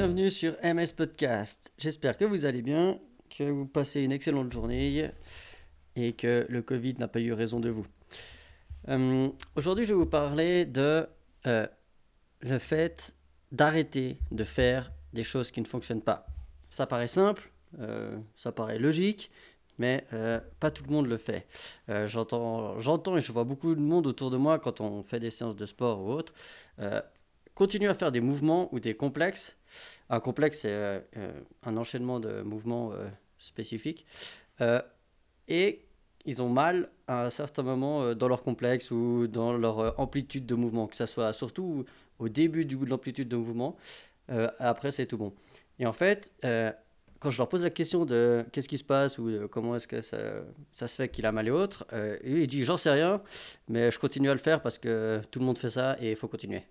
bienvenue sur MS Podcast. J'espère que vous allez bien, que vous passez une excellente journée et que le Covid n'a pas eu raison de vous. Euh, aujourd'hui, je vais vous parler de euh, le fait d'arrêter de faire des choses qui ne fonctionnent pas. Ça paraît simple, euh, ça paraît logique, mais pas tout le monde le fait. j'entends, j'entends et je vois beaucoup de monde autour de moi quand on fait des séances de sport ou autre continuer à faire des mouvements ou des complexes. Un complexe, c'est euh, euh, un enchaînement de mouvements euh, spécifiques. et ils ont mal à un certain moment dans leur complexe ou dans leur amplitude de mouvement, que ce soit surtout au début de l'amplitude de mouvement. après, c'est tout bon. Et en fait, quand je leur pose la question de qu'est-ce qui se passe ou comment est-ce que ça, se fait qu'il a mal et autres, il dit j'en sais rien, mais je continue à le faire parce que tout le monde fait ça et il faut continuer.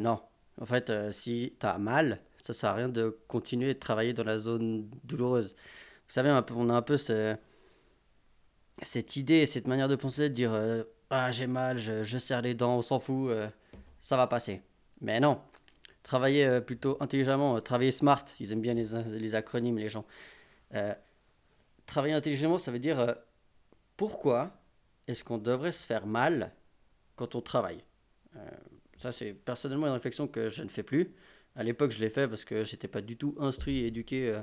Non. En fait, euh, si tu as mal, ça sert à rien de continuer de travailler dans la zone douloureuse. Vous savez, on a un peu cette idée, cette manière de penser, de dire euh, Ah, j'ai mal, je, serre les dents, on s'en fout, ça va passer. Mais non. Travailler plutôt intelligemment, travailler smart, ils aiment bien les, les acronymes, les gens. travailler intelligemment, ça veut dire pourquoi est-ce qu'on devrait se faire mal quand on travaille? Ça, c'est personnellement une réflexion que je ne fais plus. À l'époque, je l'ai fait parce que j'étais pas du tout instruit et éduqué euh,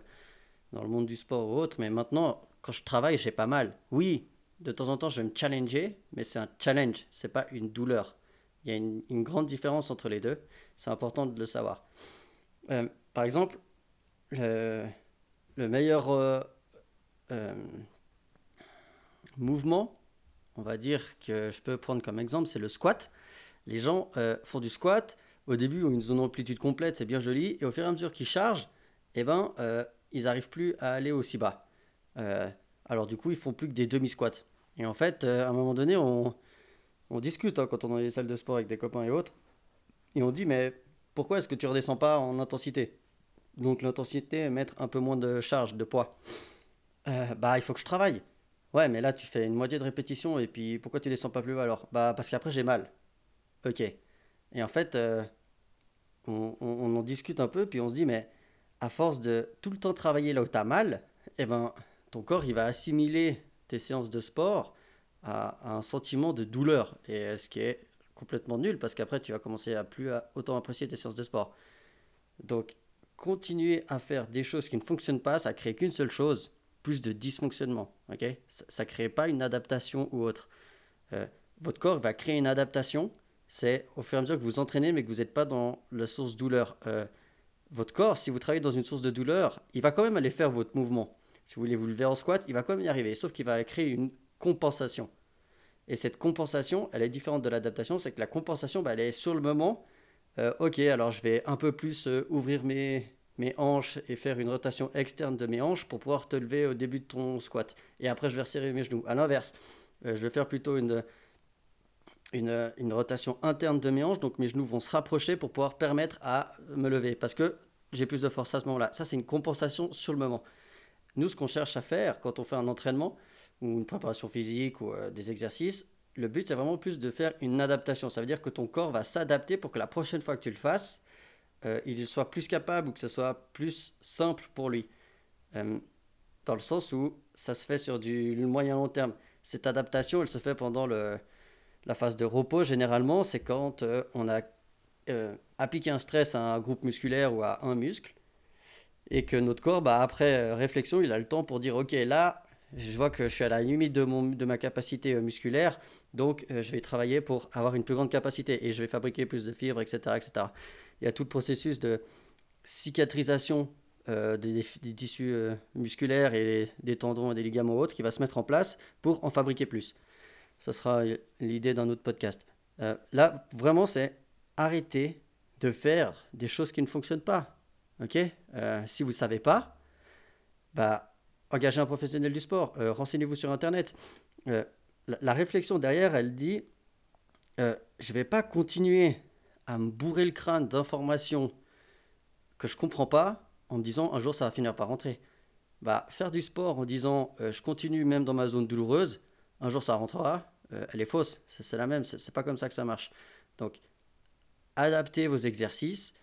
dans le monde du sport ou autre. Mais maintenant, quand je travaille, j'ai pas mal. Oui, de temps en temps, je vais me challenger, mais c'est un challenge, c'est pas une douleur. Il y a une, grande différence entre les deux. C'est important de le savoir. Euh, par exemple, le, meilleur euh, mouvement, on va dire que je peux prendre comme exemple, c'est le squat les gens euh, font du squat. Au début, ont une amplitude complète, c'est bien joli. Et au fur et à mesure qu'ils chargent, eh ben, euh, ils n'arrivent plus à aller aussi bas. Euh, alors du coup, ils font plus que des demi-squats. Et en fait, à un moment donné, on, discute hein, quand on est dans les salles de sport avec des copains et autres. Et on dit, mais pourquoi est-ce que tu redescends pas en intensité? Donc l'intensité, mettre un peu moins de charge, de poids. bah, il faut que je travaille. Ouais, mais là, tu fais une moitié de répétition et puis pourquoi tu descends pas plus bas alors? Bah, parce qu'après, j'ai mal. Ok. Et en fait, euh, on, en discute un peu, puis on se dit, mais à force de tout le temps travailler là où tu as mal, eh ben, ton corps, il va assimiler tes séances de sport à, un sentiment de douleur. Et ce qui est complètement nul, parce qu'après, tu vas commencer à plus autant apprécier tes séances de sport. Donc, continuer à faire des choses qui ne fonctionnent pas, ça crée qu'une seule chose, plus de dysfonctionnement. ok? Ça ne crée pas une adaptation ou autre. Euh, votre corps va créer une adaptation c'est au fur et à mesure que vous entraînez, mais que vous n'êtes pas dans la source douleur. Euh, votre corps, si vous travaillez dans une source de douleur, il va quand même aller faire votre mouvement. Si vous voulez vous lever en squat, il va quand même y arriver, sauf qu'il va créer une compensation. Et cette compensation, elle est différente de l'adaptation, c'est que la compensation, bah, elle est sur le moment. Euh, ok, alors je vais un peu plus euh, ouvrir mes, mes hanches et faire une rotation externe de mes hanches pour pouvoir te lever au début de ton squat. Et après, je vais resserrer mes genoux. À l'inverse, je vais faire plutôt une une, rotation interne de mes hanches, donc mes genoux vont se rapprocher pour pouvoir permettre à me lever, parce que j'ai plus de force à ce moment-là. Ça, c'est une compensation sur le moment. Nous, ce qu'on cherche à faire quand on fait un entraînement ou une préparation physique ou euh, des exercices, le but, c'est vraiment plus de faire une adaptation. Ça veut dire que ton corps va s'adapter pour que la prochaine fois que tu le fasses, euh, il soit plus capable ou que ce soit plus simple pour lui. Euh, dans le sens où ça se fait sur du moyen long terme. Cette adaptation, elle se fait pendant le, la phase de repos, généralement, c'est quand euh, on a euh, appliqué un stress à un groupe musculaire ou à un muscle, et que notre corps, bah, après euh, réflexion, il a le temps pour dire, OK, là, je vois que je suis à la limite de, mon, de ma capacité musculaire, donc je vais travailler pour avoir une plus grande capacité, et je vais fabriquer plus de fibres, etc. etc. Il y a tout le processus de cicatrisation des, tissus musculaires et des tendons et des ligaments autres qui va se mettre en place pour en fabriquer plus. Ce sera l'idée d'un autre podcast. Euh, là, vraiment, c'est arrêter de faire des choses qui ne fonctionnent pas. Ok? Euh, Si vous ne savez pas, bah, engagez un professionnel du sport, euh, renseignez-vous sur Internet. La, réflexion derrière, elle dit je ne vais pas continuer à me bourrer le crâne d'informations que je ne comprends pas en me disant un jour ça va finir par rentrer. Bah, faire du sport en disant je continue même dans ma zone douloureuse, un jour ça rentrera, euh, elle est fausse. C'est la même, c'est pas comme ça que ça marche. Donc, adaptez vos exercices,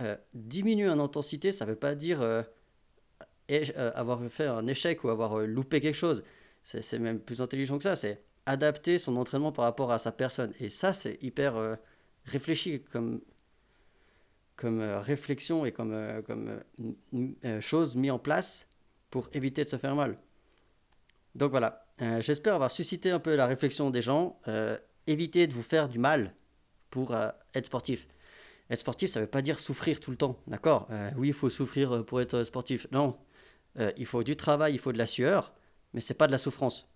euh, diminuer en intensité, ça veut pas dire euh, euh, avoir fait un échec ou avoir loupé quelque chose. C'est même plus intelligent que ça. C'est adapter son entraînement par rapport à sa personne. Et ça, c'est hyper réfléchi comme, comme réflexion et comme, comme chose mise en place pour éviter de se faire mal. Donc voilà, Euh, j'espère avoir suscité un peu la réflexion des gens. Euh, évitez de vous faire du mal pour euh, être sportif. Être sportif, ça ne veut pas dire souffrir tout le temps, d'accord? Euh, Oui, il faut souffrir pour être sportif. Non, il faut du travail, il faut de la sueur, mais c'est pas de la souffrance.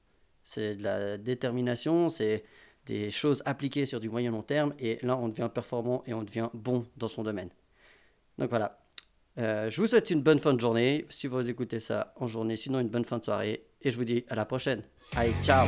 C'est de la détermination, c'est des choses appliquées sur du moyen long terme, et là, on devient performant et on devient bon dans son domaine. Donc voilà. Je vous souhaite une bonne fin de journée, si vous écoutez ça en journée, sinon une bonne fin de soirée, et je vous dis à la prochaine. Allez, ciao